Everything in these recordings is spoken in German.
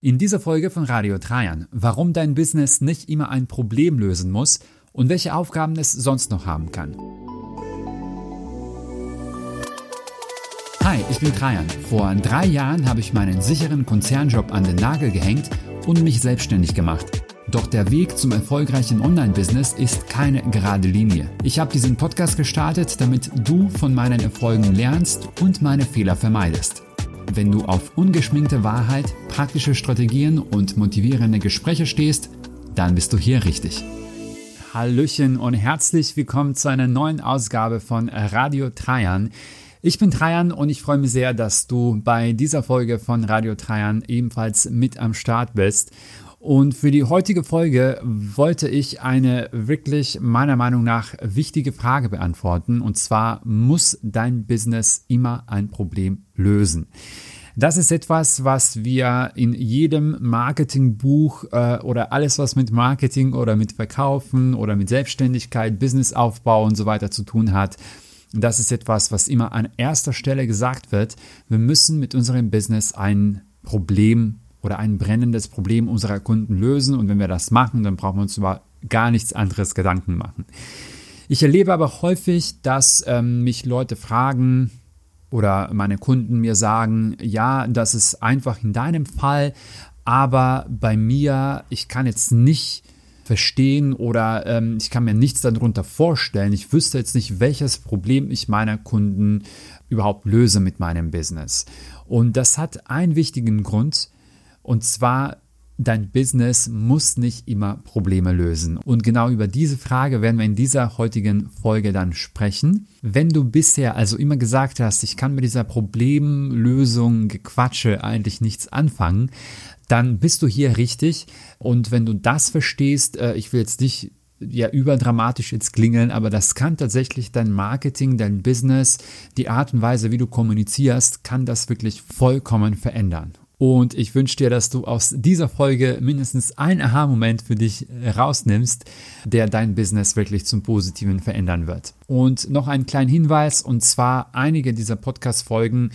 In dieser Folge von Radio Trajan, warum dein Business nicht immer ein Problem lösen muss und welche Aufgaben es sonst noch haben kann. Hi, ich bin Trajan. Vor drei Jahren habe ich meinen sicheren Konzernjob an den Nagel gehängt und mich selbstständig gemacht. Doch der Weg zum erfolgreichen Online-Business ist keine gerade Linie. Ich habe diesen Podcast gestartet, damit du von meinen Erfolgen lernst und meine Fehler vermeidest. Wenn du auf ungeschminkte Wahrheit, praktische Strategien und motivierende Gespräche stehst, dann bist du hier richtig. Hallöchen und herzlich willkommen zu einer neuen Ausgabe von Radio Trajan. Ich bin Trajan und ich freue mich sehr, dass du bei dieser Folge von Radio Trajan ebenfalls mit am Start bist. Und für die heutige Folge wollte ich eine wirklich meiner Meinung nach wichtige Frage beantworten. Und zwar, muss dein Business immer ein Problem lösen? Das ist etwas, was wir in jedem Marketingbuch äh, oder alles, was mit Marketing oder mit Verkaufen oder mit Selbstständigkeit, Businessaufbau und so weiter zu tun hat, das ist etwas, was immer an erster Stelle gesagt wird. Wir müssen mit unserem Business ein Problem oder ein brennendes Problem unserer Kunden lösen. Und wenn wir das machen, dann brauchen wir uns über gar nichts anderes Gedanken machen. Ich erlebe aber häufig, dass ähm, mich Leute fragen oder meine Kunden mir sagen, ja, das ist einfach in deinem Fall, aber bei mir, ich kann jetzt nicht verstehen oder ähm, ich kann mir nichts darunter vorstellen. Ich wüsste jetzt nicht, welches Problem ich meiner Kunden überhaupt löse mit meinem Business. Und das hat einen wichtigen Grund, und zwar, dein Business muss nicht immer Probleme lösen. Und genau über diese Frage werden wir in dieser heutigen Folge dann sprechen. Wenn du bisher also immer gesagt hast, ich kann mit dieser Problemlösung Gequatsche eigentlich nichts anfangen, dann bist du hier richtig. Und wenn du das verstehst, äh, ich will jetzt nicht ja überdramatisch jetzt klingeln, aber das kann tatsächlich dein Marketing, dein Business, die Art und Weise, wie du kommunizierst, kann das wirklich vollkommen verändern. Und ich wünsche dir, dass du aus dieser Folge mindestens einen Aha-Moment für dich rausnimmst, der dein Business wirklich zum Positiven verändern wird. Und noch einen kleinen Hinweis, und zwar einige dieser Podcast-Folgen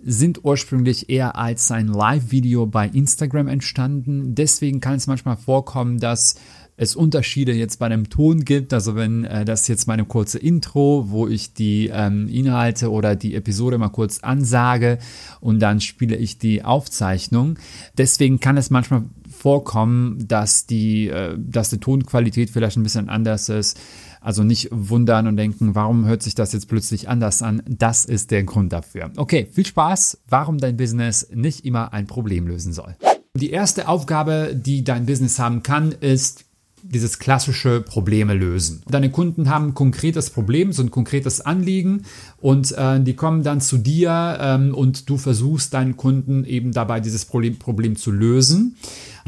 sind ursprünglich eher als ein Live-Video bei Instagram entstanden. Deswegen kann es manchmal vorkommen, dass es Unterschiede jetzt bei dem Ton gibt. Also wenn äh, das jetzt meine kurze Intro, wo ich die ähm, Inhalte oder die Episode mal kurz ansage und dann spiele ich die Aufzeichnung. Deswegen kann es manchmal vorkommen, dass die, äh, dass die Tonqualität vielleicht ein bisschen anders ist. Also nicht wundern und denken, warum hört sich das jetzt plötzlich anders an? Das ist der Grund dafür. Okay, viel Spaß, warum dein Business nicht immer ein Problem lösen soll. Die erste Aufgabe, die dein Business haben kann, ist dieses klassische Probleme lösen. Deine Kunden haben ein konkretes Problem, so ein konkretes Anliegen und äh, die kommen dann zu dir ähm, und du versuchst deinen Kunden eben dabei dieses Problem, Problem zu lösen.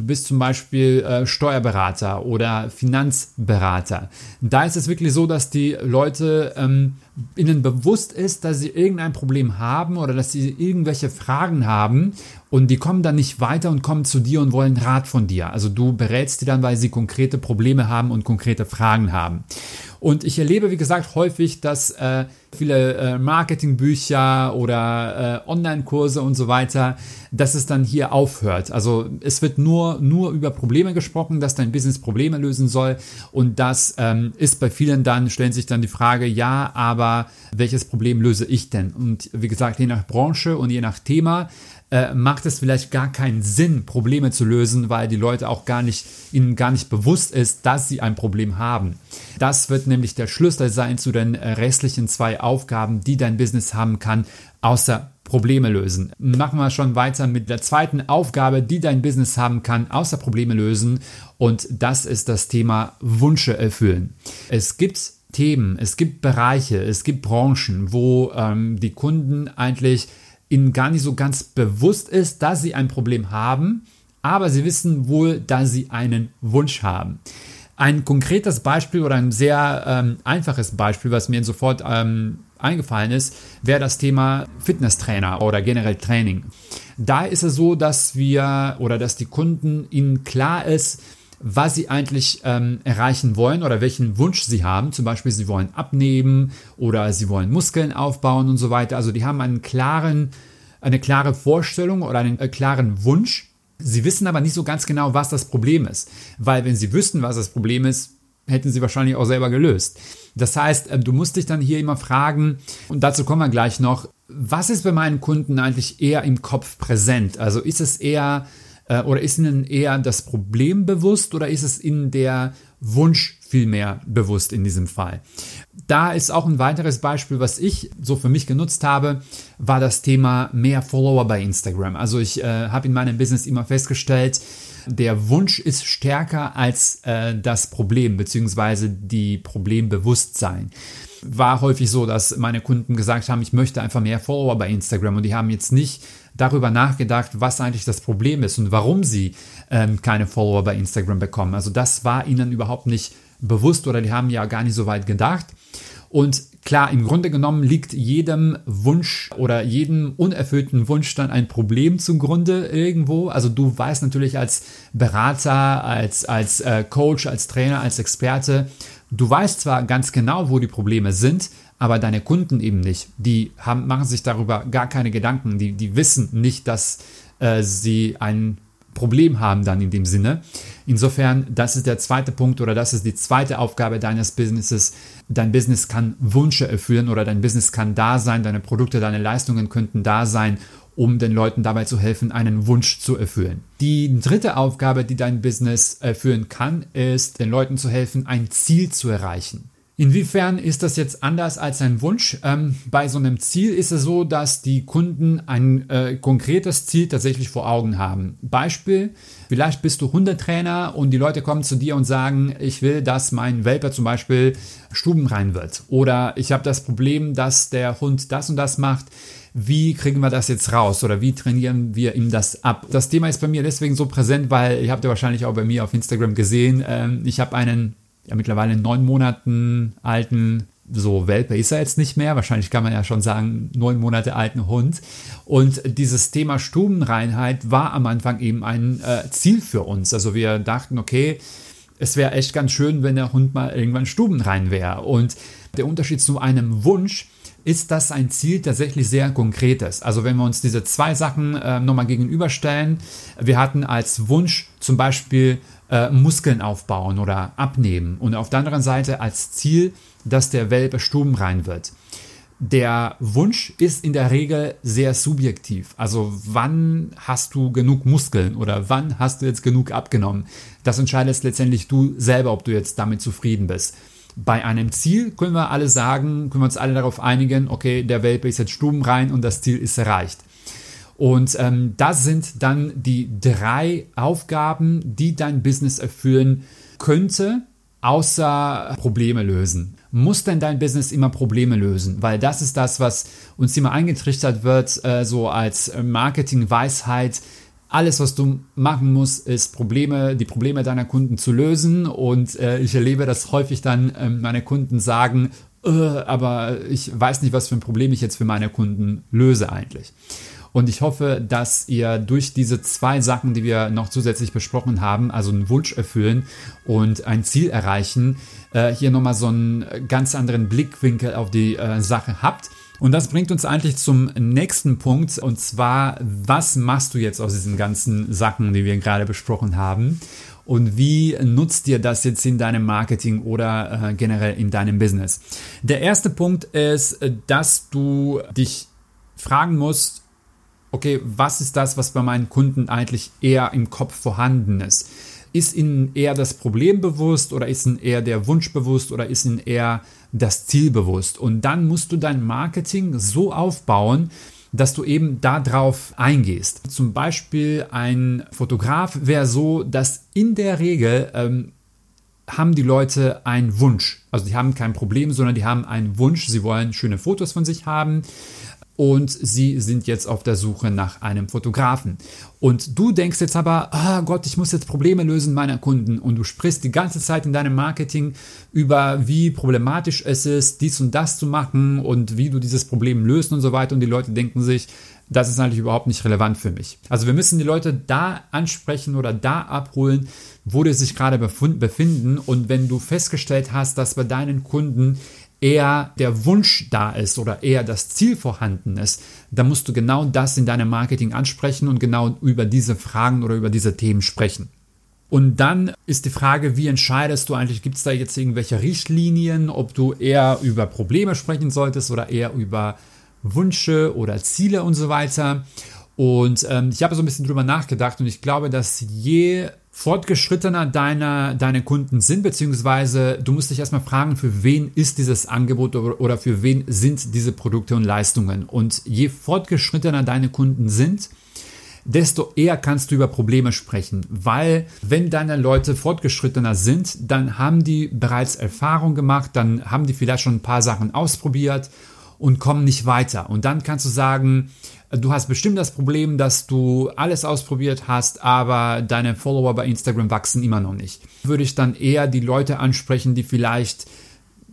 Du bist zum Beispiel äh, Steuerberater oder Finanzberater. Da ist es wirklich so, dass die Leute ähm, ihnen bewusst ist, dass sie irgendein Problem haben oder dass sie irgendwelche Fragen haben und die kommen dann nicht weiter und kommen zu dir und wollen Rat von dir. Also du berätst die dann, weil sie konkrete Probleme haben und konkrete Fragen haben. Und ich erlebe, wie gesagt, häufig, dass äh, viele äh, Marketingbücher oder äh, Online-Kurse und so weiter, dass es dann hier aufhört. Also es wird nur, nur über Probleme gesprochen, dass dein Business Probleme lösen soll. Und das ähm, ist bei vielen dann, stellen sich dann die Frage, ja, aber welches Problem löse ich denn? Und wie gesagt, je nach Branche und je nach Thema äh, macht es vielleicht gar keinen Sinn, Probleme zu lösen, weil die Leute auch gar nicht, ihnen gar nicht bewusst ist, dass sie ein Problem haben. Das wird nämlich der Schlüssel sein zu den restlichen zwei Aufgaben, die dein Business haben kann, außer Probleme lösen. Machen wir schon weiter mit der zweiten Aufgabe, die dein Business haben kann, außer Probleme lösen. Und das ist das Thema Wünsche erfüllen. Es gibt Themen, es gibt Bereiche, es gibt Branchen, wo ähm, die Kunden eigentlich ihnen gar nicht so ganz bewusst ist, dass sie ein Problem haben, aber sie wissen wohl, dass sie einen Wunsch haben. Ein konkretes Beispiel oder ein sehr ähm, einfaches Beispiel, was mir sofort ähm, eingefallen ist, wäre das Thema Fitnesstrainer oder generell Training. Da ist es so, dass wir oder dass die Kunden ihnen klar ist, was sie eigentlich ähm, erreichen wollen oder welchen Wunsch sie haben. Zum Beispiel, sie wollen abnehmen oder sie wollen Muskeln aufbauen und so weiter. Also die haben einen klaren, eine klare Vorstellung oder einen äh, klaren Wunsch. Sie wissen aber nicht so ganz genau, was das Problem ist. Weil wenn sie wüssten, was das Problem ist, hätten sie wahrscheinlich auch selber gelöst. Das heißt, äh, du musst dich dann hier immer fragen, und dazu kommen wir gleich noch, was ist bei meinen Kunden eigentlich eher im Kopf präsent? Also ist es eher äh, oder ist ihnen eher das Problem bewusst oder ist es ihnen der Wunsch vielmehr bewusst in diesem Fall? Da ist auch ein weiteres Beispiel, was ich so für mich genutzt habe, war das Thema mehr Follower bei Instagram. Also ich äh, habe in meinem Business immer festgestellt, der Wunsch ist stärker als äh, das Problem beziehungsweise die Problembewusstsein war häufig so, dass meine Kunden gesagt haben, ich möchte einfach mehr Follower bei Instagram und die haben jetzt nicht darüber nachgedacht, was eigentlich das Problem ist und warum sie ähm, keine Follower bei Instagram bekommen. Also das war ihnen überhaupt nicht bewusst oder die haben ja gar nicht so weit gedacht. Und klar, im Grunde genommen liegt jedem Wunsch oder jedem unerfüllten Wunsch dann ein Problem zugrunde irgendwo. Also du weißt natürlich als Berater, als, als äh, Coach, als Trainer, als Experte, Du weißt zwar ganz genau, wo die Probleme sind, aber deine Kunden eben nicht. Die haben, machen sich darüber gar keine Gedanken. Die, die wissen nicht, dass äh, sie ein Problem haben dann in dem Sinne. Insofern, das ist der zweite Punkt oder das ist die zweite Aufgabe deines Businesses. Dein Business kann Wünsche erfüllen oder dein Business kann da sein, deine Produkte, deine Leistungen könnten da sein um den Leuten dabei zu helfen, einen Wunsch zu erfüllen. Die dritte Aufgabe, die dein Business erfüllen kann, ist, den Leuten zu helfen, ein Ziel zu erreichen. Inwiefern ist das jetzt anders als ein Wunsch? Ähm, bei so einem Ziel ist es so, dass die Kunden ein äh, konkretes Ziel tatsächlich vor Augen haben. Beispiel, vielleicht bist du Hundetrainer und die Leute kommen zu dir und sagen, ich will, dass mein Welper zum Beispiel stubenrein wird. Oder ich habe das Problem, dass der Hund das und das macht wie kriegen wir das jetzt raus oder wie trainieren wir ihm das ab? Das Thema ist bei mir deswegen so präsent, weil ihr habt ja wahrscheinlich auch bei mir auf Instagram gesehen, ähm, ich habe einen ja mittlerweile neun Monaten alten so Welpe ist er jetzt nicht mehr, wahrscheinlich kann man ja schon sagen, neun Monate alten Hund. Und dieses Thema Stubenreinheit war am Anfang eben ein äh, Ziel für uns. Also wir dachten, okay, es wäre echt ganz schön, wenn der Hund mal irgendwann stubenrein wäre. Und der Unterschied zu einem Wunsch ist das ein Ziel tatsächlich sehr konkretes. Also wenn wir uns diese zwei Sachen äh, nochmal gegenüberstellen, wir hatten als Wunsch zum Beispiel äh, Muskeln aufbauen oder abnehmen und auf der anderen Seite als Ziel, dass der Welpe stubenrein wird. Der Wunsch ist in der Regel sehr subjektiv. Also wann hast du genug Muskeln oder wann hast du jetzt genug abgenommen? Das entscheidest letztendlich du selber, ob du jetzt damit zufrieden bist. Bei einem Ziel können wir alle sagen, können wir uns alle darauf einigen, okay, der Welpe ist jetzt stubenrein und das Ziel ist erreicht. Und ähm, das sind dann die drei Aufgaben, die dein Business erfüllen könnte, außer Probleme lösen. Muss denn dein Business immer Probleme lösen? Weil das ist das, was uns immer eingetrichtert wird, äh, so als Marketing-Weisheit alles, was du machen musst, ist Probleme, die Probleme deiner Kunden zu lösen. Und äh, ich erlebe das häufig dann, äh, meine Kunden sagen, äh, aber ich weiß nicht, was für ein Problem ich jetzt für meine Kunden löse eigentlich. Und ich hoffe, dass ihr durch diese zwei Sachen, die wir noch zusätzlich besprochen haben, also einen Wunsch erfüllen und ein Ziel erreichen, äh, hier nochmal so einen ganz anderen Blickwinkel auf die äh, Sache habt. Und das bringt uns eigentlich zum nächsten Punkt und zwar, was machst du jetzt aus diesen ganzen Sachen, die wir gerade besprochen haben? Und wie nutzt dir das jetzt in deinem Marketing oder äh, generell in deinem Business? Der erste Punkt ist, dass du dich fragen musst, okay, was ist das, was bei meinen Kunden eigentlich eher im Kopf vorhanden ist? Ist ihnen eher das Problem bewusst oder ist ihnen eher der Wunsch bewusst oder ist ihnen eher das Ziel bewusst? Und dann musst du dein Marketing so aufbauen, dass du eben darauf eingehst. Zum Beispiel ein Fotograf wäre so, dass in der Regel ähm, haben die Leute einen Wunsch. Also die haben kein Problem, sondern die haben einen Wunsch. Sie wollen schöne Fotos von sich haben und sie sind jetzt auf der Suche nach einem Fotografen. Und du denkst jetzt aber, oh Gott, ich muss jetzt Probleme lösen meiner Kunden und du sprichst die ganze Zeit in deinem Marketing über, wie problematisch es ist, dies und das zu machen und wie du dieses Problem löst und so weiter und die Leute denken sich, das ist eigentlich überhaupt nicht relevant für mich. Also wir müssen die Leute da ansprechen oder da abholen, wo die sich gerade befinden und wenn du festgestellt hast, dass bei deinen Kunden eher der Wunsch da ist oder eher das Ziel vorhanden ist, dann musst du genau das in deinem Marketing ansprechen und genau über diese Fragen oder über diese Themen sprechen. Und dann ist die Frage, wie entscheidest du eigentlich, gibt es da jetzt irgendwelche Richtlinien, ob du eher über Probleme sprechen solltest oder eher über Wünsche oder Ziele und so weiter. Und ähm, ich habe so ein bisschen drüber nachgedacht und ich glaube, dass je fortgeschrittener deine, deine Kunden sind, beziehungsweise du musst dich erstmal fragen, für wen ist dieses Angebot oder für wen sind diese Produkte und Leistungen. Und je fortgeschrittener deine Kunden sind, desto eher kannst du über Probleme sprechen, weil wenn deine Leute fortgeschrittener sind, dann haben die bereits Erfahrung gemacht, dann haben die vielleicht schon ein paar Sachen ausprobiert und kommen nicht weiter. Und dann kannst du sagen, du hast bestimmt das Problem, dass du alles ausprobiert hast, aber deine Follower bei Instagram wachsen immer noch nicht. Würde ich dann eher die Leute ansprechen, die vielleicht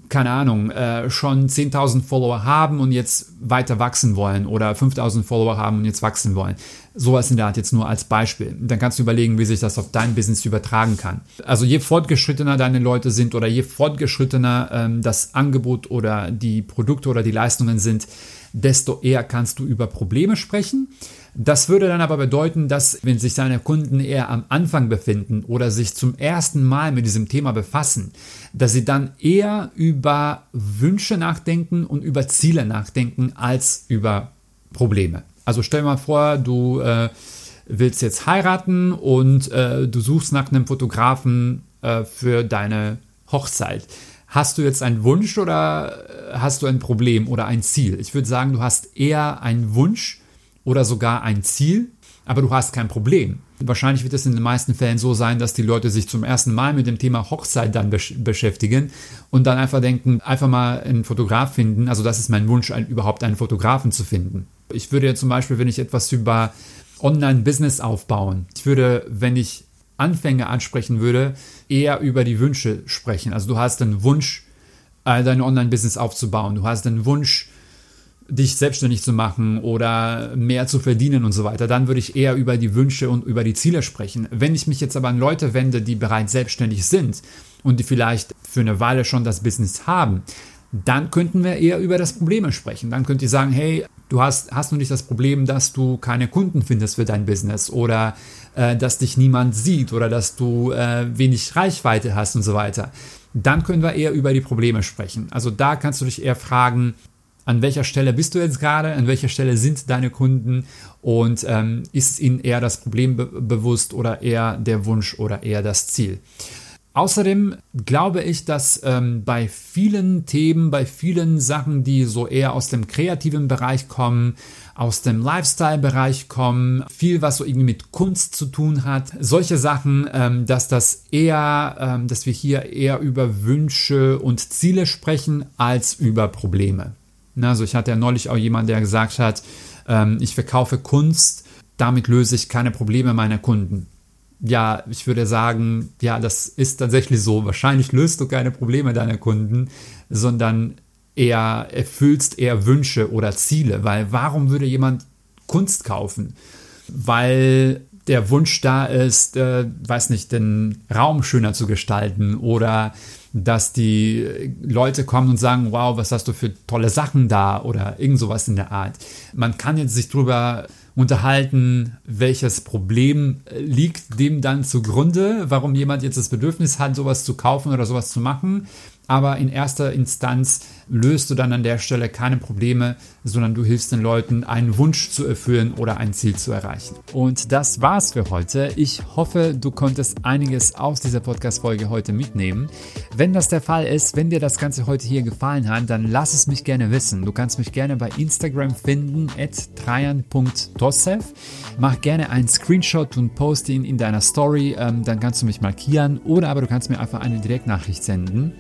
keine Ahnung, äh, schon 10.000 Follower haben und jetzt weiter wachsen wollen oder 5.000 Follower haben und jetzt wachsen wollen. Sowas in der Art jetzt nur als Beispiel. Dann kannst du überlegen, wie sich das auf dein Business übertragen kann. Also je fortgeschrittener deine Leute sind oder je fortgeschrittener ähm, das Angebot oder die Produkte oder die Leistungen sind, desto eher kannst du über Probleme sprechen. Das würde dann aber bedeuten, dass wenn sich seine Kunden eher am Anfang befinden oder sich zum ersten Mal mit diesem Thema befassen, dass sie dann eher über Wünsche nachdenken und über Ziele nachdenken als über Probleme. Also stell mal vor, du äh, willst jetzt heiraten und äh, du suchst nach einem Fotografen äh, für deine Hochzeit. Hast du jetzt einen Wunsch oder äh, hast du ein Problem oder ein Ziel? Ich würde sagen, du hast eher einen Wunsch oder sogar ein Ziel, aber du hast kein Problem. Wahrscheinlich wird es in den meisten Fällen so sein, dass die Leute sich zum ersten Mal mit dem Thema Hochzeit dann besch beschäftigen und dann einfach denken, einfach mal einen Fotograf finden. Also das ist mein Wunsch, ein, überhaupt einen Fotografen zu finden. Ich würde ja zum Beispiel, wenn ich etwas über Online-Business aufbauen, ich würde, wenn ich Anfänger ansprechen würde, eher über die Wünsche sprechen. Also du hast einen Wunsch, äh, dein Online-Business aufzubauen. Du hast einen Wunsch, dich selbstständig zu machen oder mehr zu verdienen und so weiter, dann würde ich eher über die Wünsche und über die Ziele sprechen. Wenn ich mich jetzt aber an Leute wende, die bereits selbstständig sind und die vielleicht für eine Weile schon das Business haben, dann könnten wir eher über das Problem sprechen. Dann könnt ihr sagen, hey, du hast, hast du nicht das Problem, dass du keine Kunden findest für dein Business oder äh, dass dich niemand sieht oder dass du äh, wenig Reichweite hast und so weiter. Dann können wir eher über die Probleme sprechen. Also da kannst du dich eher fragen, an welcher Stelle bist du jetzt gerade, an welcher Stelle sind deine Kunden und ähm, ist ihnen eher das Problem be bewusst oder eher der Wunsch oder eher das Ziel. Außerdem glaube ich, dass ähm, bei vielen Themen, bei vielen Sachen, die so eher aus dem kreativen Bereich kommen, aus dem Lifestyle-Bereich kommen, viel, was so irgendwie mit Kunst zu tun hat, solche Sachen, ähm, dass das eher, ähm, dass wir hier eher über Wünsche und Ziele sprechen als über Probleme. Also ich hatte ja neulich auch jemanden, der gesagt hat, ähm, ich verkaufe Kunst, damit löse ich keine Probleme meiner Kunden. Ja, ich würde sagen, ja, das ist tatsächlich so. Wahrscheinlich löst du keine Probleme deiner Kunden, sondern eher erfüllst eher Wünsche oder Ziele. Weil warum würde jemand Kunst kaufen? Weil der Wunsch da ist, äh, weiß nicht, den Raum schöner zu gestalten oder dass die Leute kommen und sagen, wow, was hast du für tolle Sachen da oder irgend sowas in der Art. Man kann jetzt sich darüber unterhalten, welches Problem liegt dem dann zugrunde, warum jemand jetzt das Bedürfnis hat, sowas zu kaufen oder sowas zu machen. Aber in erster Instanz löst du dann an der Stelle keine Probleme, sondern du hilfst den Leuten, einen Wunsch zu erfüllen oder ein Ziel zu erreichen. Und das war's für heute. Ich hoffe, du konntest einiges aus dieser Podcast-Folge heute mitnehmen. Wenn das der Fall ist, wenn dir das Ganze heute hier gefallen hat, dann lass es mich gerne wissen. Du kannst mich gerne bei Instagram finden, at trajan.tossev. Mach gerne einen Screenshot und poste ihn in deiner Story, ähm, dann kannst du mich markieren oder aber du kannst mir einfach eine Direktnachricht senden.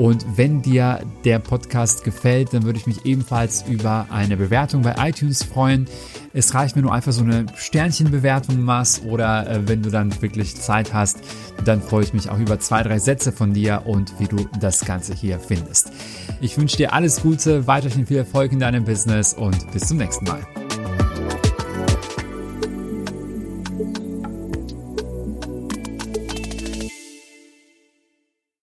Und wenn dir der Podcast gefällt, dann würde ich mich ebenfalls über eine Bewertung bei iTunes freuen. Es reicht mir nur einfach so eine Sternchenbewertung machst oder äh, wenn du dann wirklich Zeit hast, dann freue ich mich auch über zwei, drei Sätze von dir und wie du das Ganze hier findest. Ich wünsche dir alles Gute, weiterhin viel Erfolg in deinem Business und bis zum nächsten Mal.